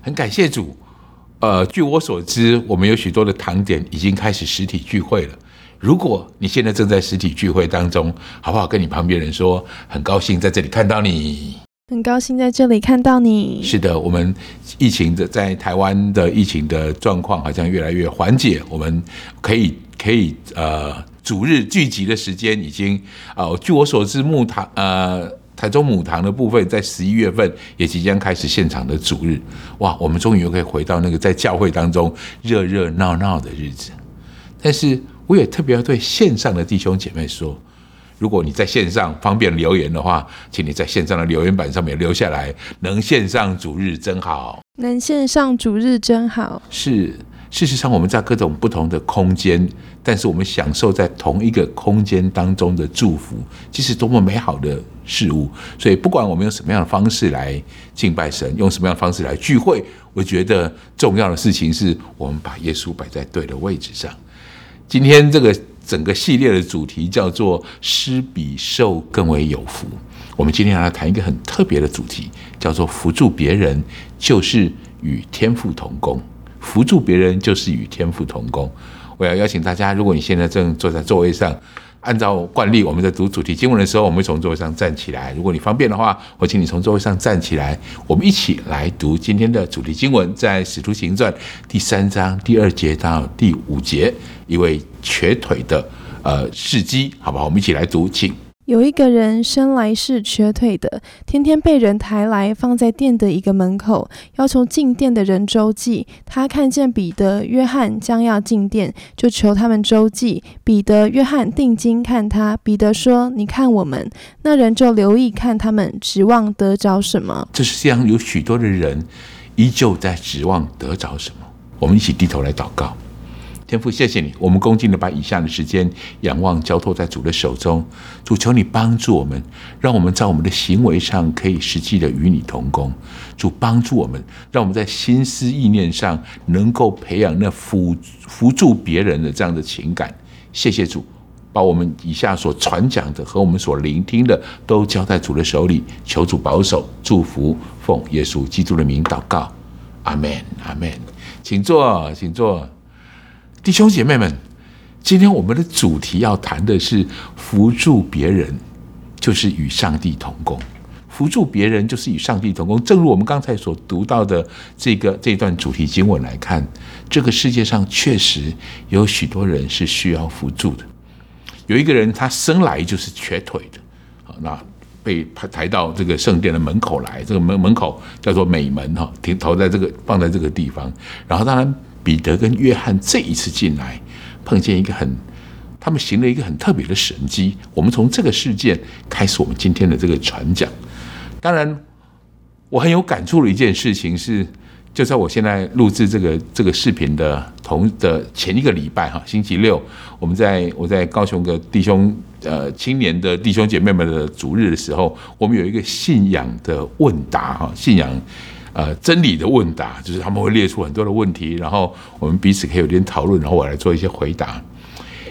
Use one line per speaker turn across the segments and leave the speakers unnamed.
很感谢主。呃，据我所知，我们有许多的堂点已经开始实体聚会了。如果你现在正在实体聚会当中，好不好？跟你旁边人说，很高兴在这里看到你。
很高兴在这里看到你。
是的，我们疫情的在台湾的疫情的状况好像越来越缓解，我们可以可以呃，主日聚集的时间已经呃，据我所知，木堂呃。台中母堂的部分在十一月份也即将开始现场的主日，哇，我们终于又可以回到那个在教会当中热热闹闹的日子。但是我也特别要对线上的弟兄姐妹说，如果你在线上方便留言的话，请你在线上的留言板上面留下来。能线上主日真好，
能线上主日真好。
是，事实上我们在各种不同的空间，但是我们享受在同一个空间当中的祝福，这是多么美好的事物，所以不管我们用什么样的方式来敬拜神，用什么样的方式来聚会，我觉得重要的事情是我们把耶稣摆在对的位置上。今天这个整个系列的主题叫做“施比受更为有福”。我们今天来谈一个很特别的主题，叫做“扶助别人就是与天父同工”。扶助别人就是与天父同工。我要邀请大家，如果你现在正坐在座位上。按照惯例，我们在读主题经文的时候，我们会从座位上站起来。如果你方便的话，我请你从座位上站起来，我们一起来读今天的主题经文，在《使徒行传》第三章第二节到第五节，一位瘸腿的呃事迹，好不好？我们一起来读，请。
有一个人生来是瘸腿的，天天被人抬来放在店的一个门口，要求进店的人周济。他看见彼得、约翰将要进店，就求他们周济。彼得、约翰定睛看他，彼得说：“你看我们。”那人就留意看他们，指望得着什么？
这世上有许多的人依旧在指望得着什么。我们一起低头来祷告。天父，谢谢你，我们恭敬的把以下的时间仰望交托在主的手中。主，求你帮助我们，让我们在我们的行为上可以实际的与你同工。主，帮助我们，让我们在心思意念上能够培养那辅辅助别人的这样的情感。谢谢主，把我们以下所传讲的和我们所聆听的都交在主的手里。求主保守、祝福，奉耶稣基督的名祷告，阿门，阿门。请坐，请坐。弟兄姐妹们，今天我们的主题要谈的是扶助别人，就是与上帝同工。扶助别人就是与上帝同工。正如我们刚才所读到的这个这段主题经文来看，这个世界上确实有许多人是需要扶助的。有一个人，他生来就是瘸腿的，好那被抬到这个圣殿的门口来，这个门门口叫做美门哈，停投在这个放在这个地方，然后当然。彼得跟约翰这一次进来，碰见一个很，他们行了一个很特别的神迹。我们从这个事件开始，我们今天的这个传讲。当然，我很有感触的一件事情是，就在我现在录制这个这个视频的同的前一个礼拜哈，星期六，我们在我在高雄的弟兄呃青年的弟兄姐妹们的主日的时候，我们有一个信仰的问答哈，信仰。呃，真理的问答就是他们会列出很多的问题，然后我们彼此可以有点讨论，然后我来做一些回答。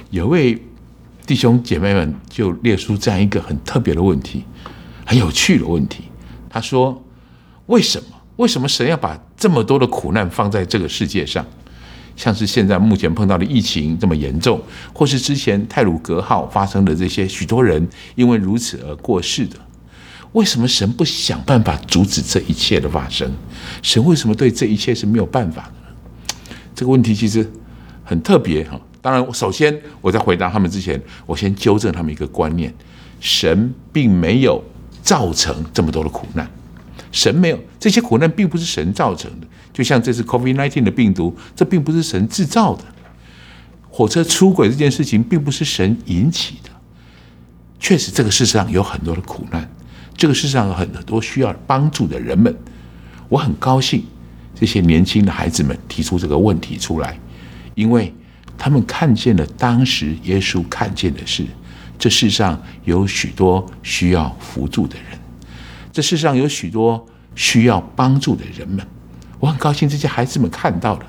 有位弟兄姐妹们就列出这样一个很特别的问题，很有趣的问题。他说：“为什么？为什么神要把这么多的苦难放在这个世界上？像是现在目前碰到的疫情这么严重，或是之前泰鲁格号发生的这些许多人因为如此而过世的。”为什么神不想办法阻止这一切的发生？神为什么对这一切是没有办法的呢？这个问题其实很特别哈。当然，首先我在回答他们之前，我先纠正他们一个观念：神并没有造成这么多的苦难，神没有这些苦难，并不是神造成的。就像这次 COVID-19 的病毒，这并不是神制造的；火车出轨这件事情，并不是神引起的。确实，这个世上有很多的苦难。这个世上有很多需要帮助的人们，我很高兴这些年轻的孩子们提出这个问题出来，因为他们看见了当时耶稣看见的是，这世上有许多需要扶助的人，这世上有许多需要帮助的人们，我很高兴这些孩子们看到了，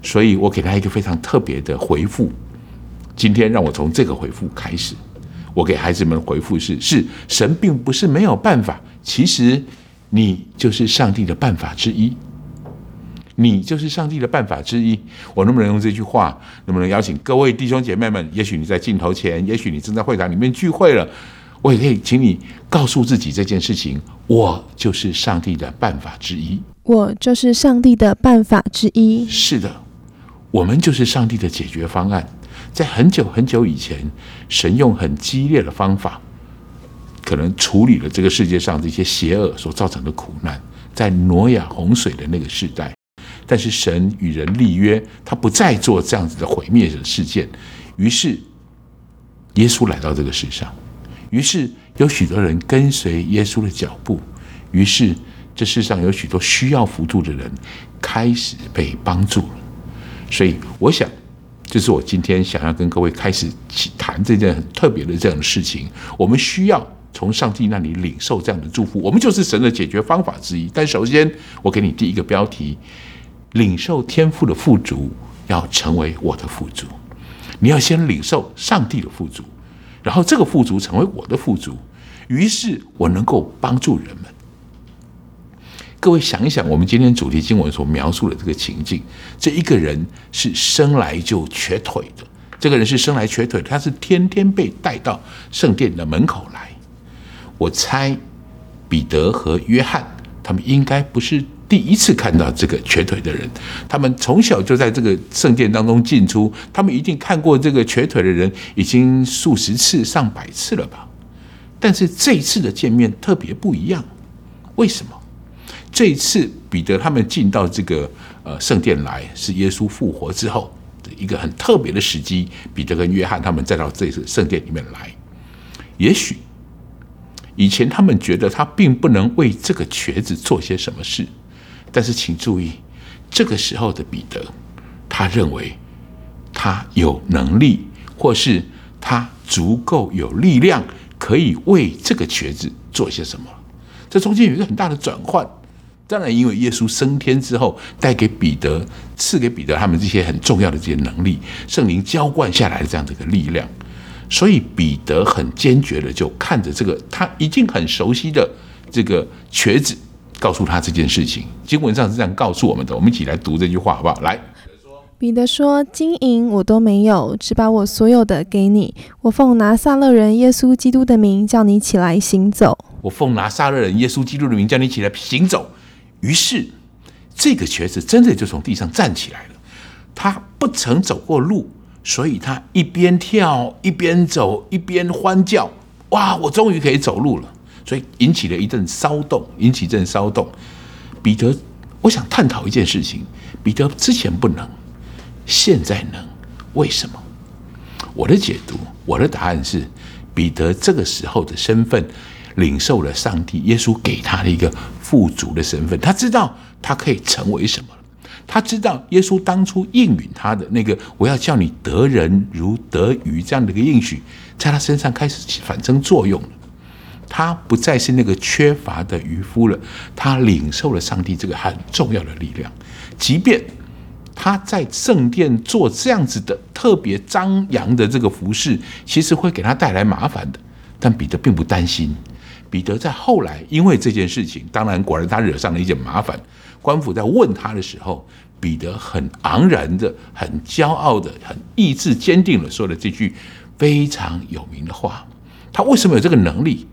所以我给他一个非常特别的回复。今天让我从这个回复开始。我给孩子们回复是：是神并不是没有办法。其实你就是上帝的办法之一。你就是上帝的办法之一。我能不能用这句话？能不能邀请各位弟兄姐妹们？也许你在镜头前，也许你正在会堂里面聚会了，我也可以请你告诉自己这件事情：我就是上帝的办法之一。
我就是上帝的办法之一。
是的，我们就是上帝的解决方案。在很久很久以前，神用很激烈的方法，可能处理了这个世界上这些邪恶所造成的苦难。在挪亚洪水的那个时代，但是神与人立约，他不再做这样子的毁灭的事件。于是耶稣来到这个世上，于是有许多人跟随耶稣的脚步，于是这世上有许多需要辅助的人开始被帮助了。所以我想。这是我今天想要跟各位开始谈这件很特别的这样的事情。我们需要从上帝那里领受这样的祝福，我们就是神的解决方法之一。但首先，我给你第一个标题：领受天赋的富足，要成为我的富足。你要先领受上帝的富足，然后这个富足成为我的富足，于是我能够帮助人们。各位想一想，我们今天主题经文所描述的这个情境，这一个人是生来就瘸腿的。这个人是生来瘸腿，他是天天被带到圣殿的门口来。我猜彼得和约翰他们应该不是第一次看到这个瘸腿的人，他们从小就在这个圣殿当中进出，他们一定看过这个瘸腿的人已经数十次、上百次了吧？但是这一次的见面特别不一样，为什么？这一次，彼得他们进到这个呃圣殿来，是耶稣复活之后的一个很特别的时机。彼得跟约翰他们再到这次圣殿里面来，也许以前他们觉得他并不能为这个瘸子做些什么事，但是请注意，这个时候的彼得，他认为他有能力，或是他足够有力量，可以为这个瘸子做些什么。这中间有一个很大的转换。当然，因为耶稣升天之后，带给彼得、赐给彼得他们这些很重要的这些能力，圣灵浇灌下来的这样的一个力量，所以彼得很坚决的就看着这个他已经很熟悉的这个瘸子，告诉他这件事情。经文上是这样告诉我们的，我们一起来读这句话好不好？来，
彼得说：“金银我都没有，只把我所有的给你。我奉拿撒勒人耶稣基督的名叫你起来行走。
我奉拿撒勒人耶稣基督的名叫你起来行走。”于是，这个瘸子真的就从地上站起来了。他不曾走过路，所以他一边跳一边走，一边欢叫：“哇！我终于可以走路了！”所以引起了一阵骚动，引起一阵骚动。彼得，我想探讨一件事情：彼得之前不能，现在能，为什么？我的解读，我的答案是：彼得这个时候的身份。领受了上帝耶稣给他的一个富足的身份，他知道他可以成为什么，他知道耶稣当初应允他的那个“我要叫你得人如得鱼”这样的一个应许，在他身上开始起反生作用了。他不再是那个缺乏的渔夫了，他领受了上帝这个很重要的力量。即便他在圣殿做这样子的特别张扬的这个服饰，其实会给他带来麻烦的，但彼得并不担心。彼得在后来因为这件事情，当然果然他惹上了一件麻烦。官府在问他的时候，彼得很昂然的、很骄傲的、很意志坚定的说了这句非常有名的话。他为什么有这个能力？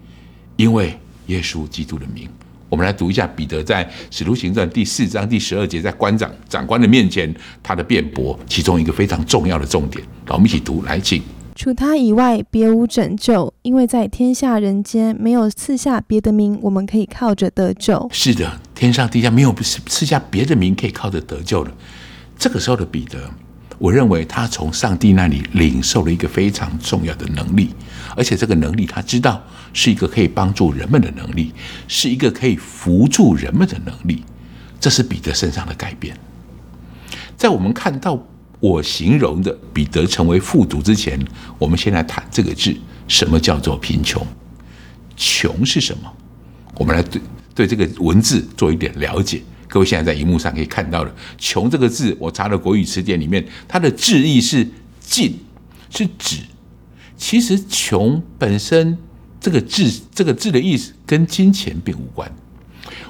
因为耶稣基督的名。我们来读一下彼得在《使徒行传》第四章第十二节，在官长、长官的面前他的辩驳，其中一个非常重要的重点。让我们一起读，来，请。
除他以外，别无拯救，因为在天下人间没有赐下别的名，我们可以靠着得救。
是的，天上地下没有赐下别的名可以靠着得救的。这个时候的彼得，我认为他从上帝那里领受了一个非常重要的能力，而且这个能力他知道是一个可以帮助人们的能力，是一个可以扶助人们的能力。这是彼得身上的改变。在我们看到。我形容的彼得成为富足之前，我们先来谈这个字，什么叫做贫穷？穷是什么？我们来对对这个文字做一点了解。各位现在在荧幕上可以看到的“穷”这个字，我查了国语词典里面，它的字义是尽，是指。其实“穷”本身这个字，这个字的意思跟金钱并无关。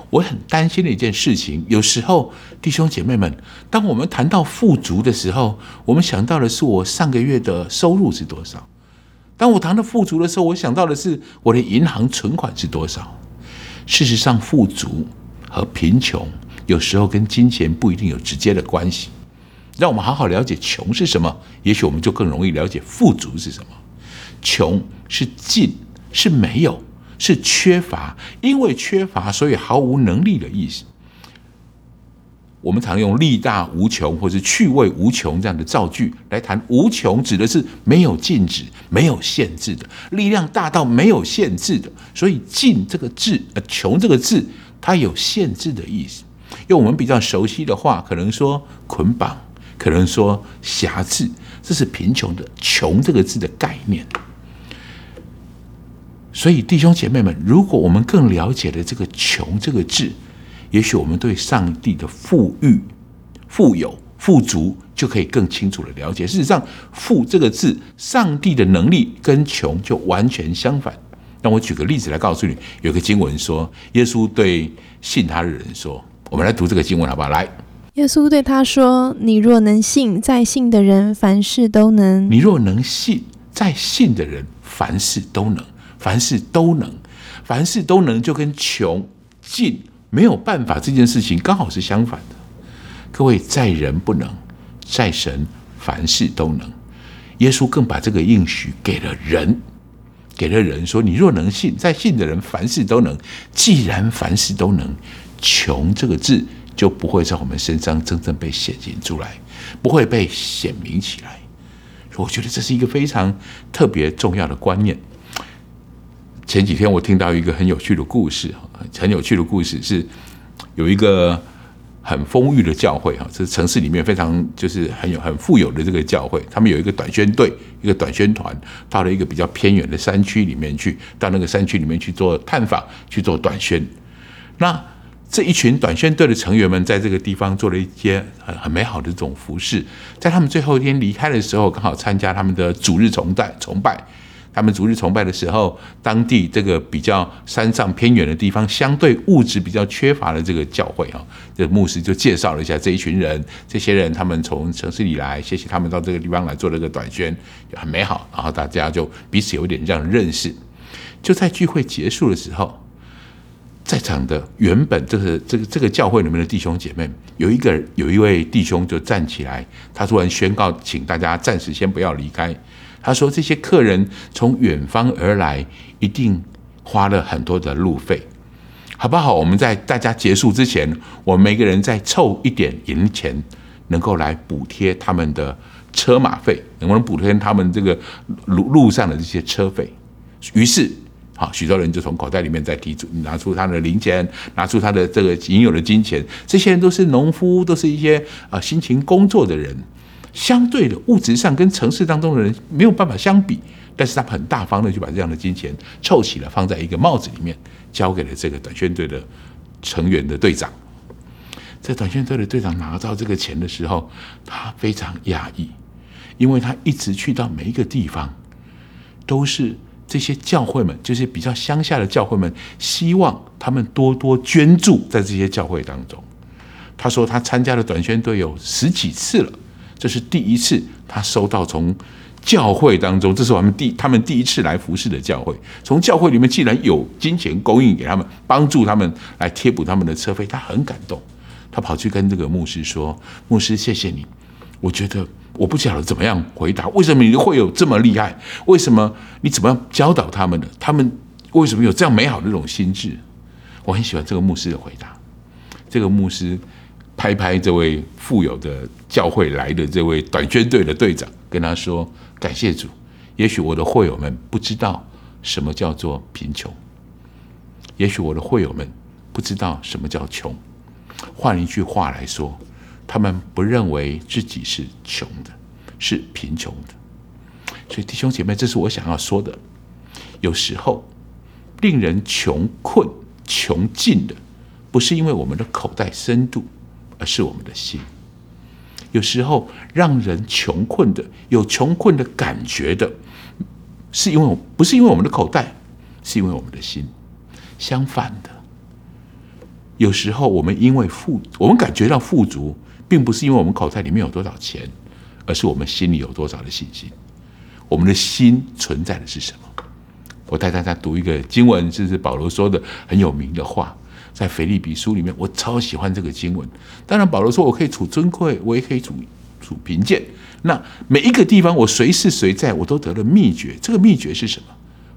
我很担心的一件事情，有时候弟兄姐妹们，当我们谈到富足的时候，我们想到的是我上个月的收入是多少；当我谈到富足的时候，我想到的是我的银行存款是多少。事实上，富足和贫穷有时候跟金钱不一定有直接的关系。让我们好好了解穷是什么，也许我们就更容易了解富足是什么。穷是尽，是没有。是缺乏，因为缺乏，所以毫无能力的意思。我们常用“力大无穷”或是“趣味无穷”这样的造句来谈“无穷”，指的是没有禁止、没有限制的力量，大到没有限制的。所以“尽”这个字，呃，“穷”这个字，它有限制的意思。用我们比较熟悉的话，可能说捆绑，可能说辖制，这是贫穷的“穷”这个字的概念。所以，弟兄姐妹们，如果我们更了解了这个“穷”这个字，也许我们对上帝的富裕、富有、富足就可以更清楚的了解。事实上，“富”这个字，上帝的能力跟“穷”就完全相反。那我举个例子来告诉你，有个经文说，耶稣对信他的人说：“我们来读这个经文好不好？”来，
耶稣对他说：“你若能信，在信的人凡事都能。
你若能信，在信的人凡事都能。”凡事都能，凡事都能，就跟穷尽没有办法这件事情刚好是相反的。各位，在人不能，在神凡事都能。耶稣更把这个应许给了人，给了人说：“你若能信，在信的人凡事都能。既然凡事都能，穷这个字就不会在我们身上真正被显现出来，不会被显明起来。我觉得这是一个非常特别重要的观念。”前几天我听到一个很有趣的故事，很有趣的故事是有一个很丰裕的教会哈，这是城市里面非常就是很有很富有的这个教会，他们有一个短宣队，一个短宣团到了一个比较偏远的山区里面去，到那个山区里面去做探访，去做短宣。那这一群短宣队的成员们在这个地方做了一些很很美好的这种服事，在他们最后一天离开的时候，刚好参加他们的主日崇拜崇拜。他们逐日崇拜的时候，当地这个比较山上偏远的地方，相对物质比较缺乏的这个教会啊，这牧师就介绍了一下这一群人。这些人他们从城市里来，谢谢他们到这个地方来做了个短宣，就很美好。然后大家就彼此有点这样认识。就在聚会结束的时候，在场的原本这个这个这个教会里面的弟兄姐妹，有一个有一位弟兄就站起来，他突然宣告，请大家暂时先不要离开。他说：“这些客人从远方而来，一定花了很多的路费，好不好？我们在大家结束之前，我们每个人再凑一点银钱，能够来补贴他们的车马费，能不能补贴他们这个路路上的这些车费？于是，好，许多人就从口袋里面再提出，拿出他的零钱，拿出他的这个仅有的金钱。这些人都是农夫，都是一些啊辛勤工作的人。”相对的物质上跟城市当中的人没有办法相比，但是他很大方的就把这样的金钱凑齐了，放在一个帽子里面，交给了这个短宣队的成员的队长。在短宣队的队长拿到这个钱的时候，他非常讶异，因为他一直去到每一个地方，都是这些教会们，就是比较乡下的教会们，希望他们多多捐助在这些教会当中。他说他参加了短宣队有十几次了。这是第一次，他收到从教会当中，这是我们第他们第一次来服侍的教会，从教会里面既然有金钱供应给他们，帮助他们来贴补他们的车费，他很感动，他跑去跟这个牧师说：“牧师，谢谢你，我觉得我不晓得怎么样回答，为什么你会有这么厉害？为什么你怎么样教导他们的？他们为什么有这样美好的这种心智？我很喜欢这个牧师的回答，这个牧师。”拍拍这位富有的教会来的这位短宣队的队长，跟他说：“感谢主，也许我的会友们不知道什么叫做贫穷，也许我的会友们不知道什么叫穷。换一句话来说，他们不认为自己是穷的，是贫穷的。所以弟兄姐妹，这是我想要说的。有时候令人穷困、穷尽的，不是因为我们的口袋深度。”而是我们的心，有时候让人穷困的，有穷困的感觉的，是因为不，不是因为我们的口袋，是因为我们的心。相反的，有时候我们因为富，我们感觉到富足，并不是因为我们口袋里面有多少钱，而是我们心里有多少的信心。我们的心存在的是什么？我带大家读一个经文，这是保罗说的很有名的话，在腓立比书里面，我超喜欢这个经文。当然，保罗说我可以处尊贵，我也可以处处贫贱。那每一个地方，我随时随在，我都得了秘诀。这个秘诀是什么？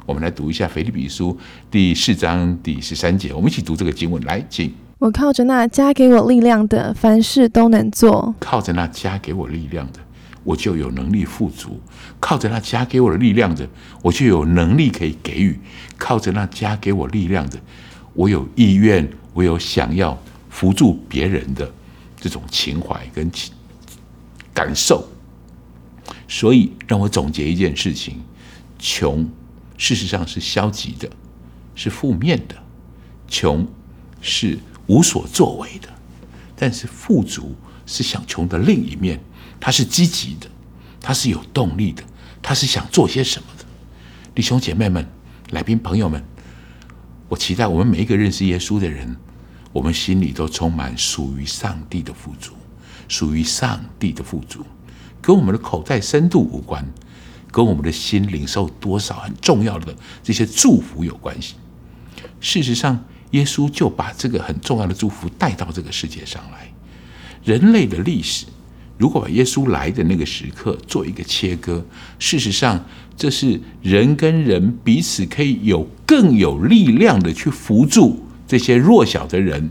我们来读一下腓立比书第四章第十三节，我们一起读这个经文。来，请。
我靠着那加给我力量的，凡事都能做。
靠着那加给我力量的。我就有能力富足，靠着那加给我的力量的，我就有能力可以给予；靠着那加给我力量的，我有意愿，我有想要扶助别人的这种情怀跟感受。所以，让我总结一件事情：穷事实上是消极的，是负面的；穷是无所作为的，但是富足是想穷的另一面。它是积极的，它是有动力的，它是想做些什么的。弟兄姐妹们、来宾朋友们，我期待我们每一个认识耶稣的人，我们心里都充满属于上帝的富足，属于上帝的富足，跟我们的口袋深度无关，跟我们的心领受多少很重要的这些祝福有关系。事实上，耶稣就把这个很重要的祝福带到这个世界上来，人类的历史。如果把耶稣来的那个时刻做一个切割，事实上，这是人跟人彼此可以有更有力量的去扶助这些弱小的人、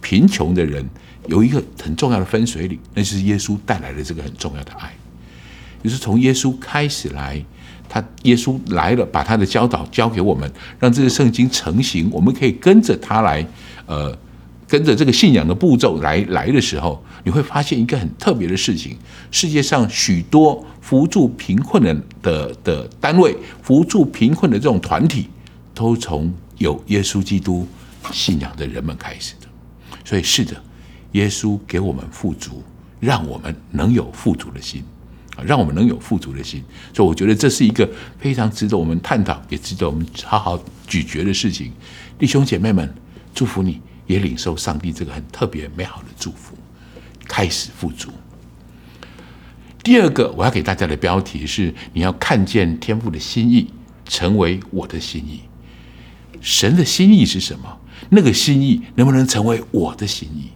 贫穷的人，有一个很重要的分水岭，那就是耶稣带来的这个很重要的爱。就是从耶稣开始来，他耶稣来了，把他的教导教给我们，让这个圣经成型，我们可以跟着他来，呃。跟着这个信仰的步骤来来的时候，你会发现一个很特别的事情：世界上许多扶助贫困的的的单位、扶助贫困的这种团体，都从有耶稣基督信仰的人们开始的。所以，是的，耶稣给我们富足，让我们能有富足的心啊，让我们能有富足的心。所以，我觉得这是一个非常值得我们探讨，也值得我们好好咀嚼的事情。弟兄姐妹们，祝福你。也领受上帝这个很特别美好的祝福，开始富足。第二个，我要给大家的标题是：你要看见天父的心意，成为我的心意。神的心意是什么？那个心意能不能成为我的心意？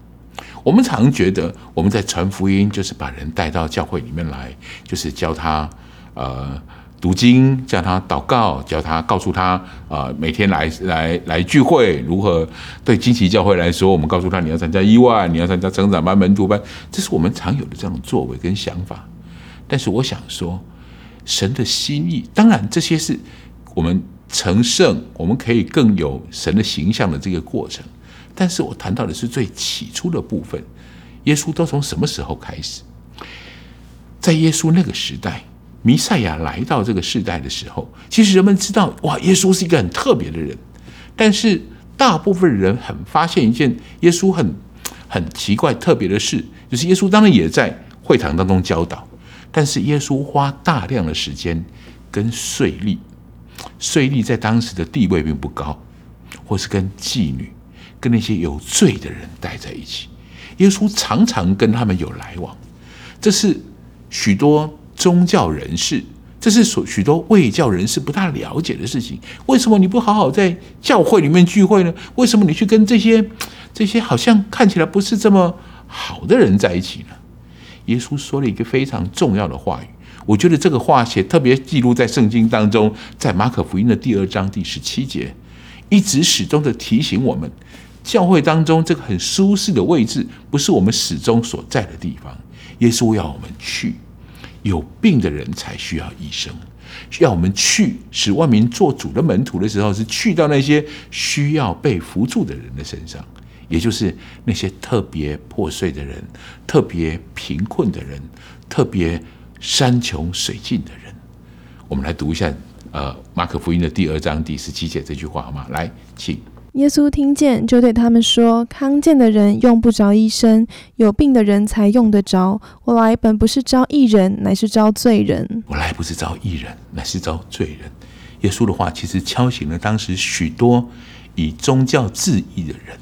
我们常觉得我们在传福音，就是把人带到教会里面来，就是教他呃。读经，叫他祷告，叫他告诉他啊、呃，每天来来来聚会如何？对惊奇教会来说，我们告诉他你要参加一万，你要参加成长班、门徒班，这是我们常有的这种作为跟想法。但是我想说，神的心意，当然这些是我们成圣，我们可以更有神的形象的这个过程。但是我谈到的是最起初的部分，耶稣都从什么时候开始？在耶稣那个时代。弥赛亚来到这个世代的时候，其实人们知道，哇，耶稣是一个很特别的人。但是大部分人很发现一件耶稣很很奇怪、特别的事，就是耶稣当然也在会堂当中教导，但是耶稣花大量的时间跟税吏，税吏在当时的地位并不高，或是跟妓女、跟那些有罪的人待在一起。耶稣常常跟他们有来往，这是许多。宗教人士，这是所许多卫教人士不大了解的事情。为什么你不好好在教会里面聚会呢？为什么你去跟这些这些好像看起来不是这么好的人在一起呢？耶稣说了一个非常重要的话语，我觉得这个话写特别记录在圣经当中，在马可福音的第二章第十七节，一直始终的提醒我们，教会当中这个很舒适的位置，不是我们始终所在的地方。耶稣要我们去。有病的人才需要医生，要我们去使万民做主的门徒的时候，是去到那些需要被扶助的人的身上，也就是那些特别破碎的人、特别贫困的人、特别山穷水尽的人。我们来读一下，呃，马可福音的第二章第十七节这句话好吗？来，请。
耶稣听见，就对他们说：“康健的人用不着医生，有病的人才用得着。我来本不是招义人，乃是招罪人。
我来不是招义人，乃是招罪人。”耶稣的话其实敲醒了当时许多以宗教自义的人，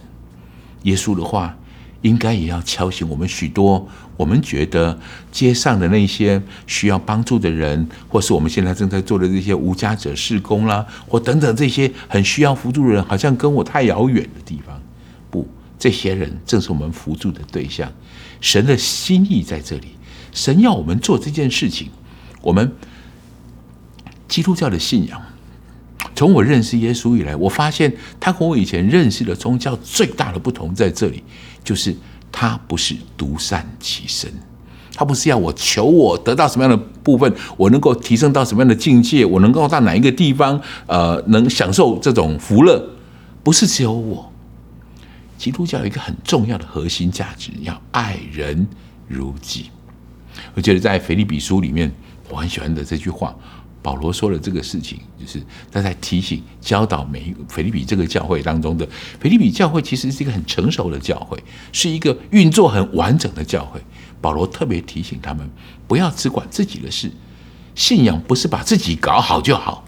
耶稣的话，应该也要敲醒我们许多我们觉得街上的那些需要帮助的人，或是我们现在正在做的这些无家者事工啦，或等等这些很需要扶助的人，好像跟我太遥远的地方。不，这些人正是我们扶助的对象。神的心意在这里，神要我们做这件事情。我们基督教的信仰，从我认识耶稣以来，我发现他和我以前认识的宗教最大的不同在这里。就是他不是独善其身，他不是要我求我得到什么样的部分，我能够提升到什么样的境界，我能够到哪一个地方，呃，能享受这种福乐，不是只有我。基督教有一个很重要的核心价值，要爱人如己。我觉得在腓立比书里面，我很喜欢的这句话。保罗说了这个事情，就是他在提醒、教导每一个腓立比这个教会当中的腓利比教会，其实是一个很成熟的教会，是一个运作很完整的教会。保罗特别提醒他们，不要只管自己的事，信仰不是把自己搞好就好，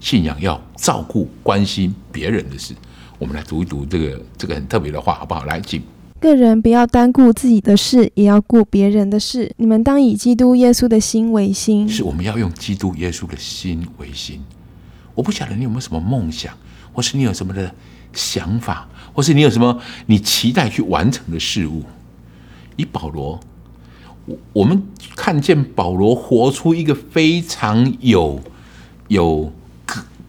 信仰要照顾、关心别人的事。我们来读一读这个这个很特别的话，好不好？来，请。
个人不要单顾自己的事，也要顾别人的事。你们当以基督耶稣的心为心。
是，我们要用基督耶稣的心为心。我不晓得你有没有什么梦想，或是你有什么的想法，或是你有什么你期待去完成的事物。以保罗，我我们看见保罗活出一个非常有有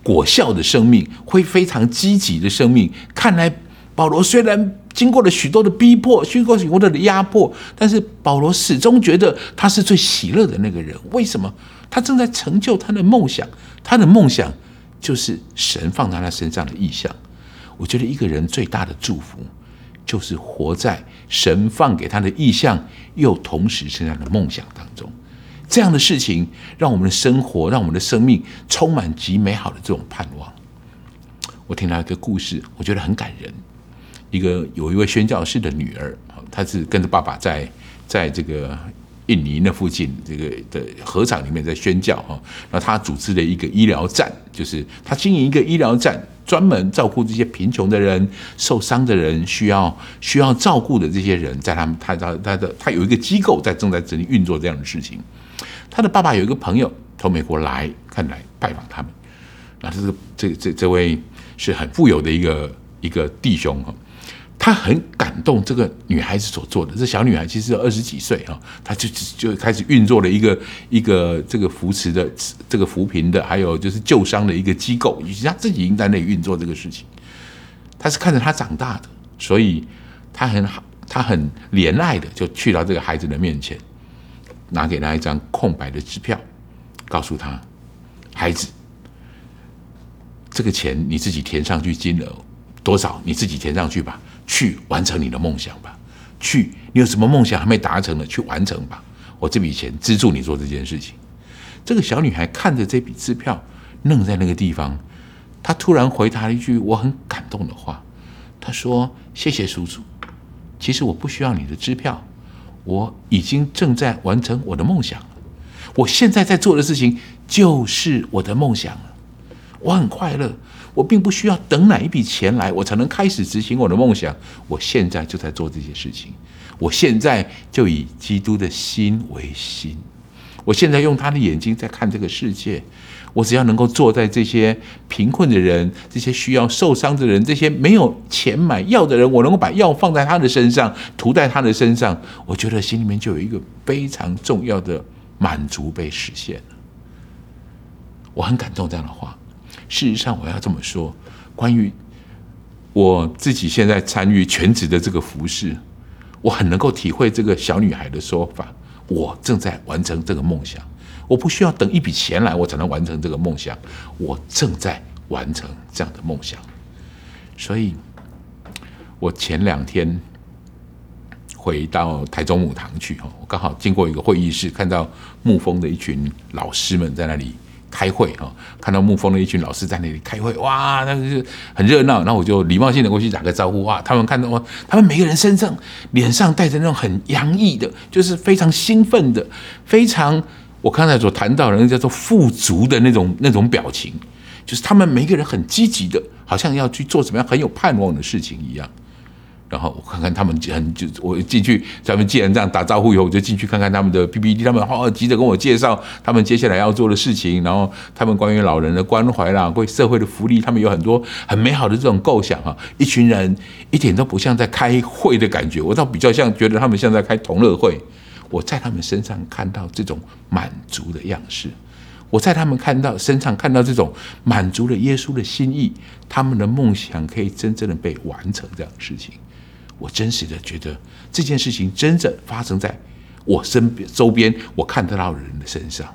果效的生命，会非常积极的生命。看来保罗虽然。经过了许多的逼迫，经过许多的压迫，但是保罗始终觉得他是最喜乐的那个人。为什么？他正在成就他的梦想，他的梦想就是神放在他身上的意象。我觉得一个人最大的祝福，就是活在神放给他的意象，又同时身上的梦想当中。这样的事情，让我们的生活，让我们的生命充满极美好的这种盼望。我听到一个故事，我觉得很感人。一个有一位宣教士的女儿，她是跟着爸爸在在这个印尼那附近这个的禾场里面在宣教哈。然后他组织了一个医疗站，就是他经营一个医疗站，专门照顾这些贫穷的人、受伤的人、需要需要照顾的这些人，在他们他他他的他有一个机构在正在这里运作这样的事情。他的爸爸有一个朋友从美国来看来拜访他们，那这个这这这位是很富有的一个一个弟兄哈。他很感动这个女孩子所做的。这小女孩其实二十几岁啊，她就就开始运作了一个一个这个扶持的、这个扶贫的，还有就是救伤的一个机构。以及她自己应该在那里运作这个事情。她是看着她长大的，所以她很好，她很怜爱的就去到这个孩子的面前，拿给他一张空白的支票，告诉他：“孩子，这个钱你自己填上去，金额多少你自己填上去吧。”去完成你的梦想吧，去，你有什么梦想还没达成的，去完成吧。我这笔钱资助你做这件事情。这个小女孩看着这笔支票，愣在那个地方。她突然回答了一句我很感动的话。她说：“谢谢叔叔，其实我不需要你的支票，我已经正在完成我的梦想了。我现在在做的事情就是我的梦想了，我很快乐。”我并不需要等哪一笔钱来，我才能开始执行我的梦想。我现在就在做这些事情，我现在就以基督的心为心。我现在用他的眼睛在看这个世界。我只要能够坐在这些贫困的人、这些需要受伤的人、这些没有钱买药的人，我能够把药放在他的身上，涂在他的身上，我觉得心里面就有一个非常重要的满足被实现了。我很感动这样的话。事实上，我要这么说，关于我自己现在参与全职的这个服饰，我很能够体会这个小女孩的说法。我正在完成这个梦想，我不需要等一笔钱来，我才能完成这个梦想。我正在完成这样的梦想，所以，我前两天回到台中母堂去，我刚好经过一个会议室，看到牧风的一群老师们在那里。开会哈，看到沐风的一群老师在那里开会，哇，那个是很热闹。然后我就礼貌性的过去打个招呼，哇，他们看到哇，他们每个人身上脸上带着那种很洋溢的，就是非常兴奋的，非常我刚才所谈到的那叫做富足的那种那种表情，就是他们每个人很积极的，好像要去做什么样很有盼望的事情一样。然后我看看他们很就我进去，咱们既然这样打招呼以后，我就进去看看他们的 PPT，他们好急着跟我介绍他们接下来要做的事情，然后他们关于老人的关怀啦，关于社会的福利，他们有很多很美好的这种构想哈。一群人一点都不像在开会的感觉，我倒比较像觉得他们像在开同乐会。我在他们身上看到这种满足的样式，我在他们看到身上看到这种满足了耶稣的心意，他们的梦想可以真正的被完成这样的事情。我真实的觉得这件事情真正发生在我身边周边，我看得到的人的身上。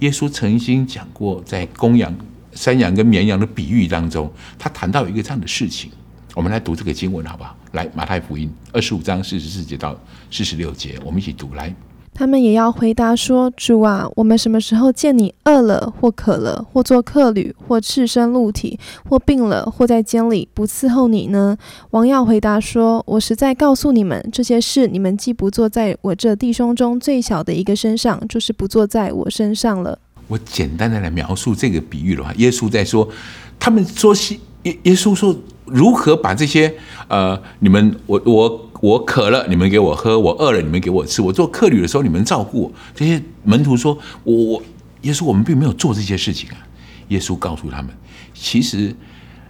耶稣曾经讲过，在公羊、山羊跟绵羊的比喻当中，他谈到一个这样的事情。我们来读这个经文好不好？来，马太福音二十五章四十四节到四十六节，我们一起读来。
他们也要回答说：“主啊，我们什么时候见你饿了，或渴了，或做客旅，或赤身露体，或病了，或在监里，不伺候你呢？”王耀回答说：“我实在告诉你们，这些事你们既不做在我这弟兄中最小的一个身上，就是不做在我身上了。”
我简单的来描述这个比喻的话，耶稣在说，他们说耶耶稣说，如何把这些呃，你们我我。我渴了，你们给我喝；我饿了，你们给我吃。我做客旅的时候，你们照顾我。这些门徒说：“我我耶稣，我们并没有做这些事情啊。”耶稣告诉他们：“其实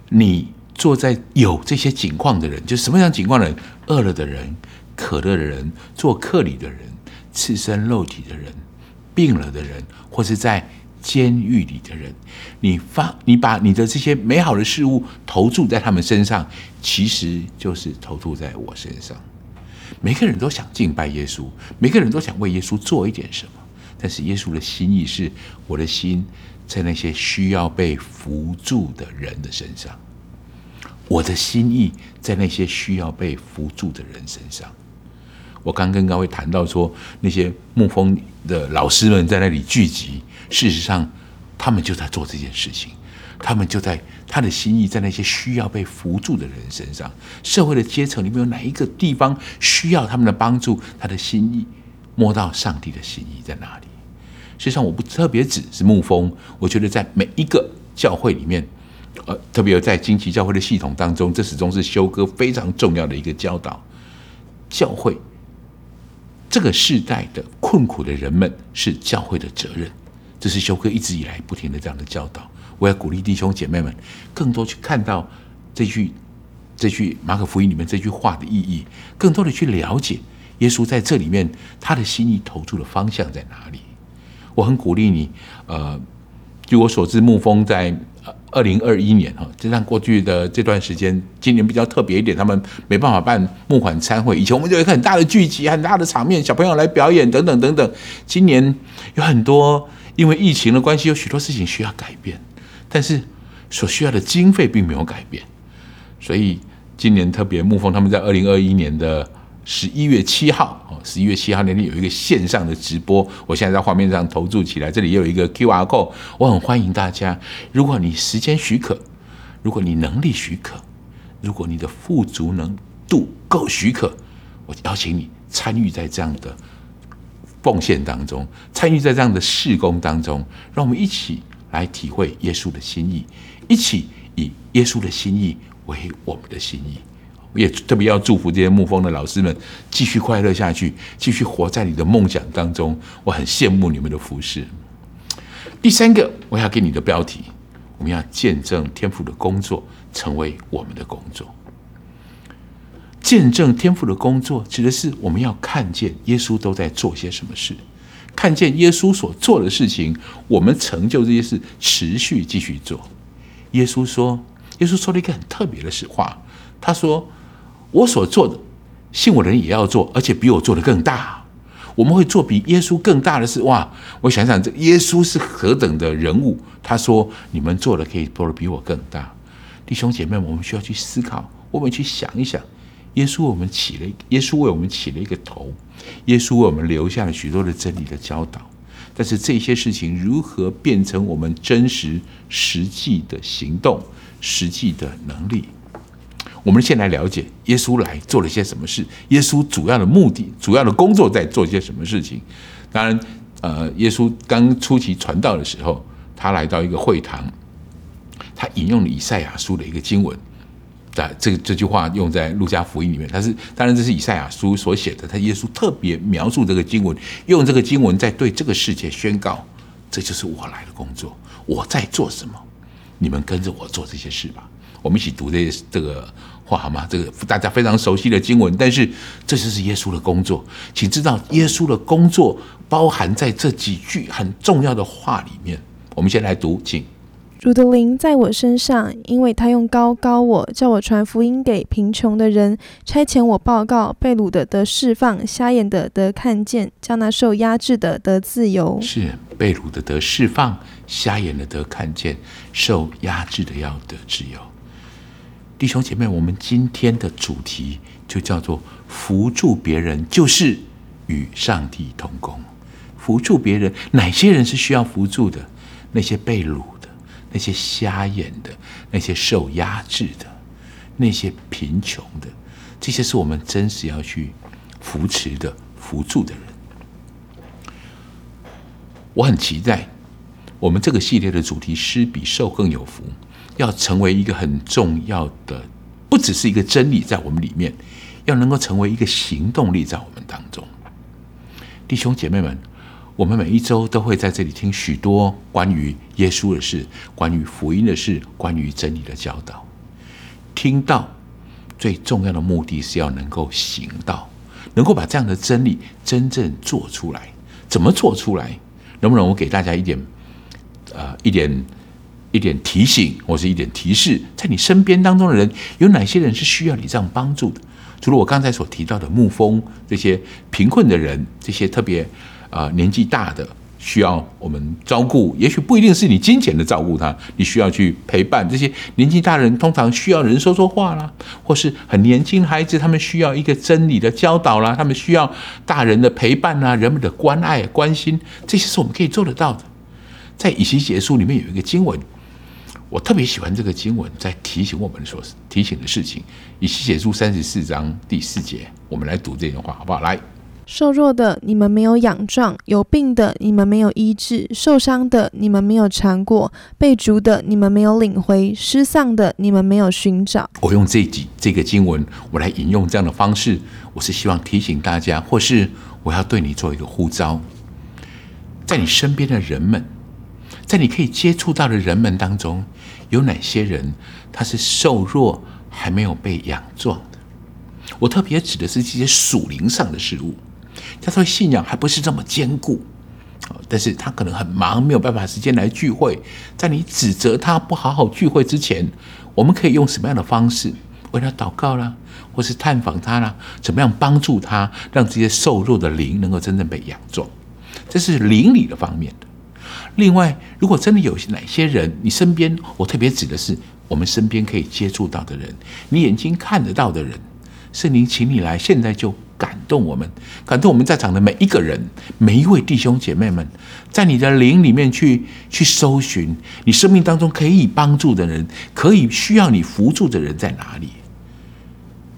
你坐在有这些景况的人，就什么样景况的人？饿了的人、渴了的人、做客旅的人、赤身露体的人、病了的人，或是在。”监狱里的人，你发你把你的这些美好的事物投注在他们身上，其实就是投注在我身上。每个人都想敬拜耶稣，每个人都想为耶稣做一点什么。但是耶稣的心意是，我的心在那些需要被扶助的人的身上。我的心意在那些需要被扶助的人身上。我刚跟各位谈到说，那些牧风的老师们在那里聚集。事实上，他们就在做这件事情，他们就在他的心意在那些需要被扶助的人身上。社会的阶层里面有哪一个地方需要他们的帮助？他的心意摸到上帝的心意在哪里？实际上，我不特别指是牧风，我觉得在每一个教会里面，呃，特别在惊奇教会的系统当中，这始终是修哥非常重要的一个教导。教会这个世代的困苦的人们是教会的责任。这是修哥一直以来不停的这样的教导，我要鼓励弟兄姐妹们更多去看到这句这句马可福音里面这句话的意义，更多的去了解耶稣在这里面他的心意投注的方向在哪里。我很鼓励你，呃，据我所知，牧风在二零二一年哈，就像过去的这段时间，今年比较特别一点，他们没办法办募款餐会。以前我们有一个很大的聚集，很大的场面，小朋友来表演等等等等。今年有很多。因为疫情的关系，有许多事情需要改变，但是所需要的经费并没有改变，所以今年特别牧风他们在二零二一年的十一月七号哦，十一月七号那天有一个线上的直播，我现在在画面上投注起来，这里也有一个 QR code，我很欢迎大家，如果你时间许可，如果你能力许可，如果你的富足能度够许可，我邀请你参与在这样的。奉献当中，参与在这样的事工当中，让我们一起来体会耶稣的心意，一起以耶稣的心意为我们的心意。也特别要祝福这些牧风的老师们，继续快乐下去，继续活在你的梦想当中。我很羡慕你们的服饰。第三个，我要给你的标题，我们要见证天父的工作，成为我们的工作。见证天父的工作，指的是我们要看见耶稣都在做些什么事，看见耶稣所做的事情，我们成就这些事，持续继续做。耶稣说，耶稣说了一个很特别的实话，他说：“我所做的，信我的人也要做，而且比我做的更大。我们会做比耶稣更大的事。”哇！我想想，这耶稣是何等的人物？他说：“你们做的可以做的比我更大。”弟兄姐妹，我们需要去思考，我们去想一想。耶稣为我们起了，耶稣为我们起了一个头，耶稣为我们留下了许多的真理的教导。但是这些事情如何变成我们真实、实际的行动、实际的能力？我们先来了解耶稣来做了些什么事。耶稣主要的目的、主要的工作在做些什么事情？当然，呃，耶稣刚初期传道的时候，他来到一个会堂，他引用了以赛亚书的一个经文。在这个这句话用在路加福音里面，他是当然这是以赛亚书所写的，他耶稣特别描述这个经文，用这个经文在对这个世界宣告：这就是我来的工作，我在做什么，你们跟着我做这些事吧。我们一起读这这个话好吗？这个大家非常熟悉的经文，但是这就是耶稣的工作，请知道耶稣的工作包含在这几句很重要的话里面。我们先来读，请。
主的灵在我身上，因为他用高高我，叫我传福音给贫穷的人，差遣我报告被掳的得释放，瞎眼的得看见，叫那受压制的得自由。
是被掳的得释放，瞎眼的得看见，受压制的要得自由。弟兄姐妹，我们今天的主题就叫做扶助别人，就是与上帝同工。扶助别人，哪些人是需要扶助的？那些被掳的。那些瞎眼的，那些受压制的，那些贫穷的，这些是我们真实要去扶持的、扶助的人。我很期待我们这个系列的主题“施比受更有福”，要成为一个很重要的，不只是一个真理在我们里面，要能够成为一个行动力在我们当中。弟兄姐妹们。我们每一周都会在这里听许多关于耶稣的事、关于福音的事、关于真理的教导。听到最重要的目的是要能够行道，能够把这样的真理真正做出来。怎么做出来？能不能我给大家一点，呃，一点一点提醒，或是一点提示？在你身边当中的人，有哪些人是需要你这样帮助的？除了我刚才所提到的牧风，这些贫困的人，这些特别。啊、年纪大的需要我们照顾，也许不一定是你金钱的照顾他，你需要去陪伴这些年纪大的人，通常需要人说说话啦，或是很年轻的孩子，他们需要一个真理的教导啦，他们需要大人的陪伴啦，人们的关爱关心，这些是我们可以做得到的。在以西结书里面有一个经文，我特别喜欢这个经文，在提醒我们所提醒的事情。以西结书三十四章第四节，我们来读这段话，好不好？来。
瘦弱的你们没有养壮，有病的你们没有医治，受伤的你们没有缠过，被逐的你们没有领回，失丧的你们没有寻找。
我用这几这个经文，我来引用这样的方式，我是希望提醒大家，或是我要对你做一个呼召，在你身边的人们，在你可以接触到的人们当中，有哪些人他是瘦弱还没有被养壮的？我特别指的是这些属灵上的事物。他说：“信仰还不是这么坚固，但是他可能很忙，没有办法时间来聚会。在你指责他不好好聚会之前，我们可以用什么样的方式为他祷告啦，或是探访他啦？怎么样帮助他，让这些瘦弱的灵能够真正被养壮？这是灵里的方面的。另外，如果真的有哪些人，你身边，我特别指的是我们身边可以接触到的人，你眼睛看得到的人，圣灵，请你来，现在就。”感动我们，感动我们在场的每一个人，每一位弟兄姐妹们，在你的灵里面去去搜寻你生命当中可以帮助的人，可以需要你扶助的人在哪里？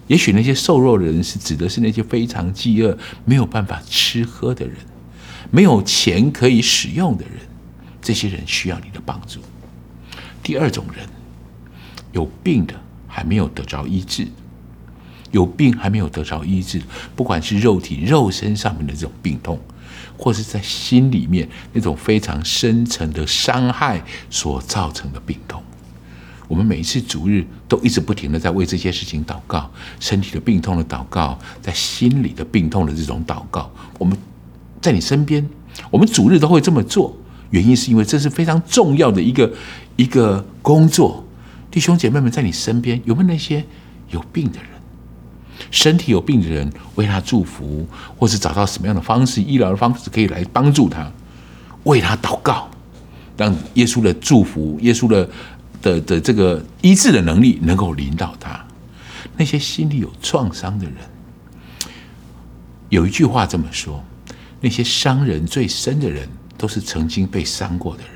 也许那些瘦弱的人是指的是那些非常饥饿、没有办法吃喝的人，没有钱可以使用的人，这些人需要你的帮助。第二种人，有病的还没有得着医治。有病还没有得着医治，不管是肉体肉身上面的这种病痛，或是在心里面那种非常深层的伤害所造成的病痛，我们每一次主日都一直不停的在为这些事情祷告，身体的病痛的祷告，在心里的病痛的这种祷告，我们在你身边，我们主日都会这么做，原因是因为这是非常重要的一个一个工作。弟兄姐妹们，在你身边有没有那些有病的人？身体有病的人，为他祝福，或是找到什么样的方式，医疗的方式可以来帮助他，为他祷告，让耶稣的祝福、耶稣的的的这个医治的能力能够临到他。那些心里有创伤的人，有一句话这么说：那些伤人最深的人，都是曾经被伤过的人。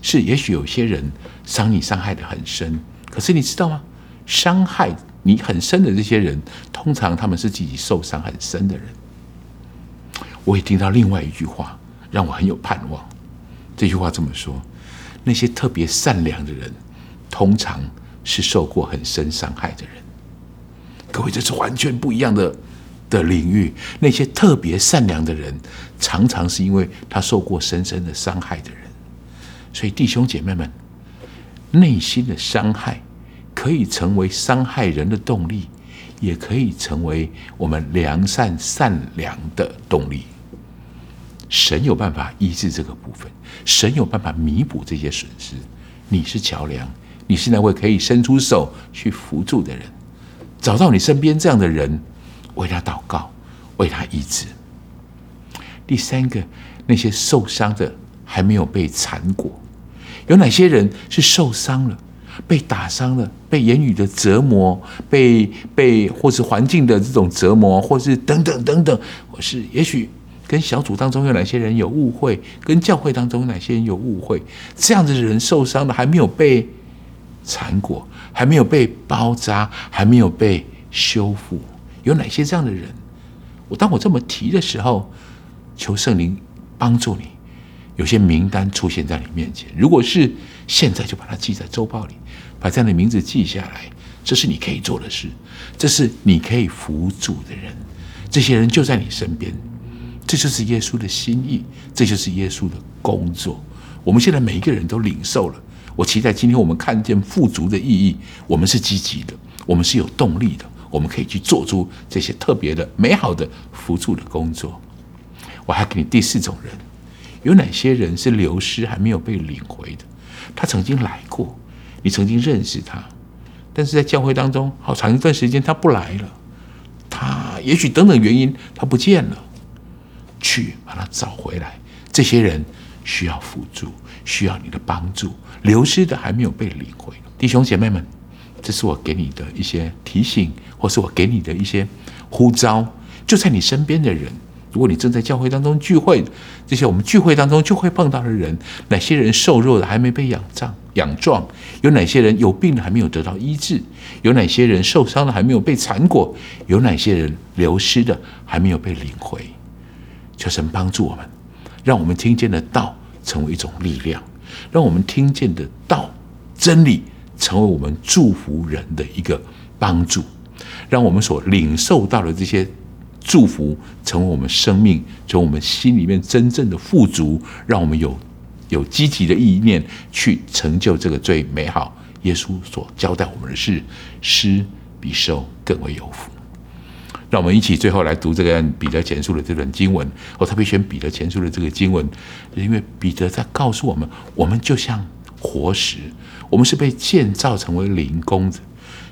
是，也许有些人伤你伤害得很深，可是你知道吗？伤害。你很深的这些人，通常他们是自己受伤很深的人。我也听到另外一句话，让我很有盼望。这句话这么说：那些特别善良的人，通常是受过很深伤害的人。各位，这是完全不一样的的领域。那些特别善良的人，常常是因为他受过深深的伤害的人。所以，弟兄姐妹们，内心的伤害可以成为伤害人的动力，也可以成为我们良善善良的动力。神有办法医治这个部分，神有办法弥补这些损失。你是桥梁，你是那位可以伸出手去扶助的人。找到你身边这样的人，为他祷告，为他医治。第三个，那些受伤的还没有被缠裹，有哪些人是受伤了，被打伤了，被言语的折磨，被被或是环境的这种折磨，或是等等等等，或是也许。跟小组当中有哪些人有误会？跟教会当中有哪些人有误会？这样子的人受伤了还没有被缠裹，还没有被包扎，还没有被修复，有哪些这样的人？我当我这么提的时候，求圣灵帮助你，有些名单出现在你面前。如果是现在，就把它记在周报里，把这样的名字记下来。这是你可以做的事，这是你可以扶助的人，这些人就在你身边。这就是耶稣的心意，这就是耶稣的工作。我们现在每一个人都领受了。我期待今天我们看见富足的意义，我们是积极的，我们是有动力的，我们可以去做出这些特别的、美好的辅助的工作。我还给你第四种人，有哪些人是流失还没有被领回的？他曾经来过，你曾经认识他，但是在教会当中好长一段时间他不来了，他也许等等原因他不见了。去把他找回来，这些人需要辅助，需要你的帮助。流失的还没有被领回，弟兄姐妹们，这是我给你的一些提醒，或是我给你的一些呼召。就在你身边的人，如果你正在教会当中聚会，这些我们聚会当中就会碰到的人，哪些人瘦弱的还没被养壮养壮？有哪些人有病的还没有得到医治？有哪些人受伤的还没有被缠裹？有哪些人流失的还没有被领回？求神帮助我们，让我们听见的道成为一种力量，让我们听见的道真理成为我们祝福人的一个帮助，让我们所领受到的这些祝福成为我们生命，从我们心里面真正的富足，让我们有有积极的意念去成就这个最美好。耶稣所交代我们的是，施比受更为有福。让我们一起最后来读这个彼得前书的这段经文。我特别选彼得前书的这个经文，因为彼得在告诉我们：我们就像活石，我们是被建造成为灵宫的。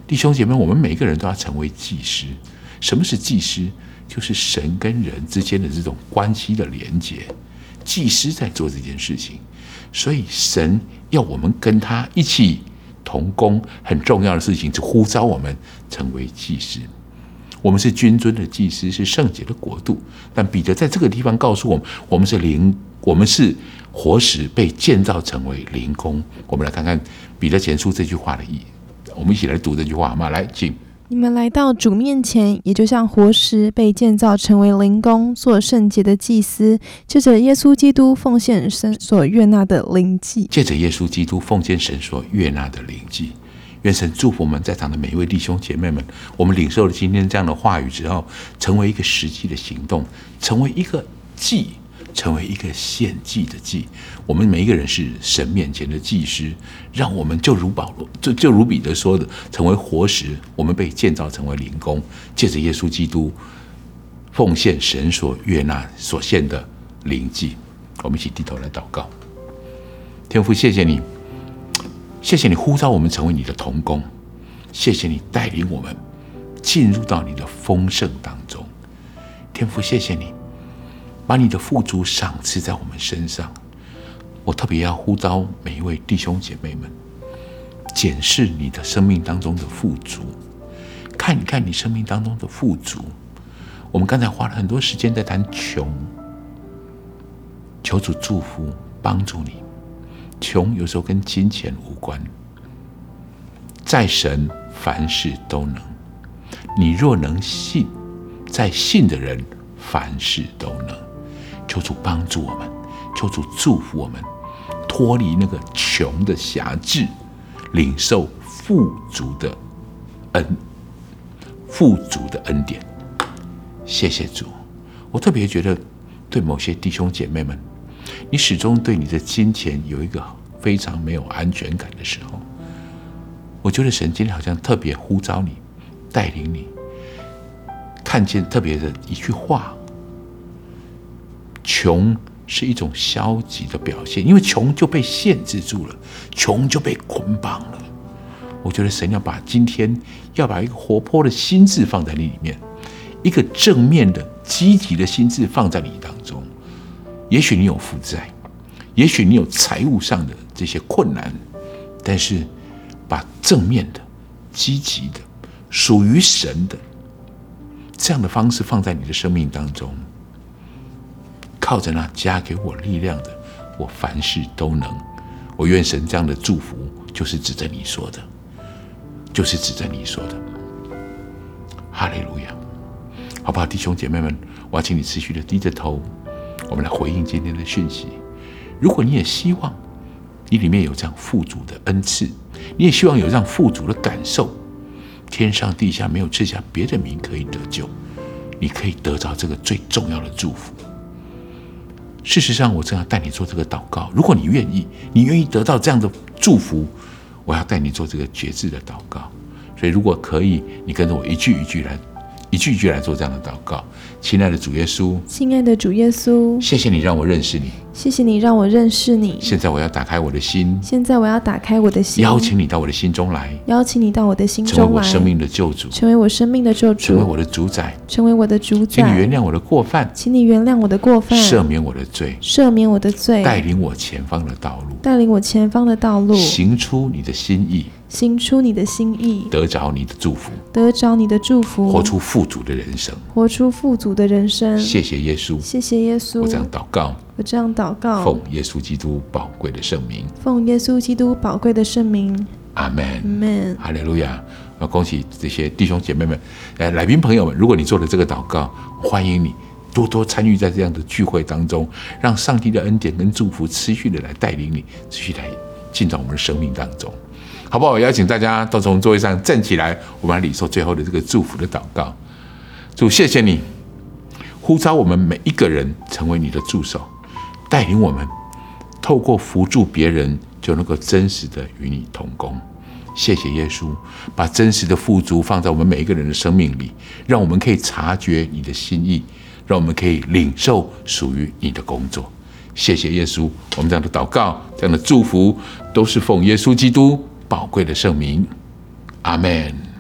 弟兄姐妹，我们每个人都要成为祭司。什么是祭司？就是神跟人之间的这种关系的连接。祭司在做这件事情，所以神要我们跟他一起同工。很重要的事情，就呼召我们成为祭司。我们是君尊的祭司，是圣洁的国度。但彼得在这个地方告诉我们：我们是灵，我们是活石，被建造成为灵宫。我们来看看彼得前书这句话的意义。我们一起来读这句话好吗？来，请
你们来到主面前，也就像活石被建造成为灵宫，做圣洁的祭司，借着耶稣基督奉献神所悦纳的灵祭。
借着耶稣基督奉献神所悦纳的灵祭。愿神祝福我们在场的每一位弟兄姐妹们。我们领受了今天这样的话语之后，成为一个实际的行动，成为一个祭，成为一个献祭的祭。我们每一个人是神面前的祭司，让我们就如保罗，就就如彼得说的，成为活石。我们被建造成为灵宫，借着耶稣基督奉献神所悦纳所献的灵祭。我们一起低头来祷告，天父，谢谢你。谢谢你呼召我们成为你的同工，谢谢你带领我们进入到你的丰盛当中，天父，谢谢你把你的富足赏赐在我们身上。我特别要呼召每一位弟兄姐妹们，检视你的生命当中的富足，看一看你生命当中的富足。我们刚才花了很多时间在谈穷，求主祝福帮助你。穷有时候跟金钱无关，在神凡事都能。你若能信，在信的人凡事都能。求主帮助我们，求主祝福我们，脱离那个穷的辖制，领受富足的恩，富足的恩典。谢谢主，我特别觉得，对某些弟兄姐妹们，你始终对你的金钱有一个非常没有安全感的时候，我觉得神今天好像特别呼召你，带领你，看见特别的一句话：穷是一种消极的表现，因为穷就被限制住了，穷就被捆绑了。我觉得神要把今天要把一个活泼的心智放在你里面，一个正面的、积极的心智放在你当中。也许你有负债，也许你有财务上的这些困难，但是把正面的、积极的、属于神的这样的方式放在你的生命当中。靠着那加给我力量的，我凡事都能。我愿神这样的祝福，就是指着你说的，就是指着你说的。哈利路亚，好不好，弟兄姐妹们？我要请你持续的低着头，我们来回应今天的讯息。如果你也希望你里面有这样富足的恩赐，你也希望有这样富足的感受，天上地下没有这下别的名可以得救，你可以得到这个最重要的祝福。事实上，我正要带你做这个祷告。如果你愿意，你愿意得到这样的祝福，我要带你做这个节制的祷告。所以，如果可以，你跟着我一句一句来，一句一句来做这样的祷告。亲爱的主耶稣，
亲爱的主耶稣，
谢谢你让我认识你。
谢谢你让我认识你。
现在我要打开我的心。
现在我要打开我的心，
邀请你到我的心中来。
邀请你到我的心中来，
成为我生命的救主，
成为我生命的救主，
成为我的主宰，
成为我的主宰。
请你原谅我的过犯，
请你原谅我的过犯，
赦免我的罪，
赦免我的罪，
带领我前方的道路，
带领我前方的道路，
行出你的心意，
行出你的心意，
得着你的祝福，
得着你的祝福，
活出富足的人生，
活出富足的人生。
谢谢耶稣，
谢谢耶稣。
我这样祷告。
我这样祷告，
奉耶稣基督宝贵的圣名，
奉耶稣基督宝贵的圣名，
阿门，
阿门，
哈利路亚！啊恭喜这些弟兄姐妹们，呃，来宾朋友们，如果你做了这个祷告，欢迎你多多参与在这样的聚会当中，让上帝的恩典跟祝福持续的来带领你，持续来进到我们的生命当中，好不好？邀请大家都从座位上站起来，我们来领受最后的这个祝福的祷告。主，谢谢你呼召我们每一个人成为你的助手。带领我们透过扶助别人，就能够真实的与你同工。谢谢耶稣，把真实的富足放在我们每一个人的生命里，让我们可以察觉你的心意，让我们可以领受属于你的工作。谢谢耶稣，我们这样的祷告、这样的祝福，都是奉耶稣基督宝贵的圣名。阿门。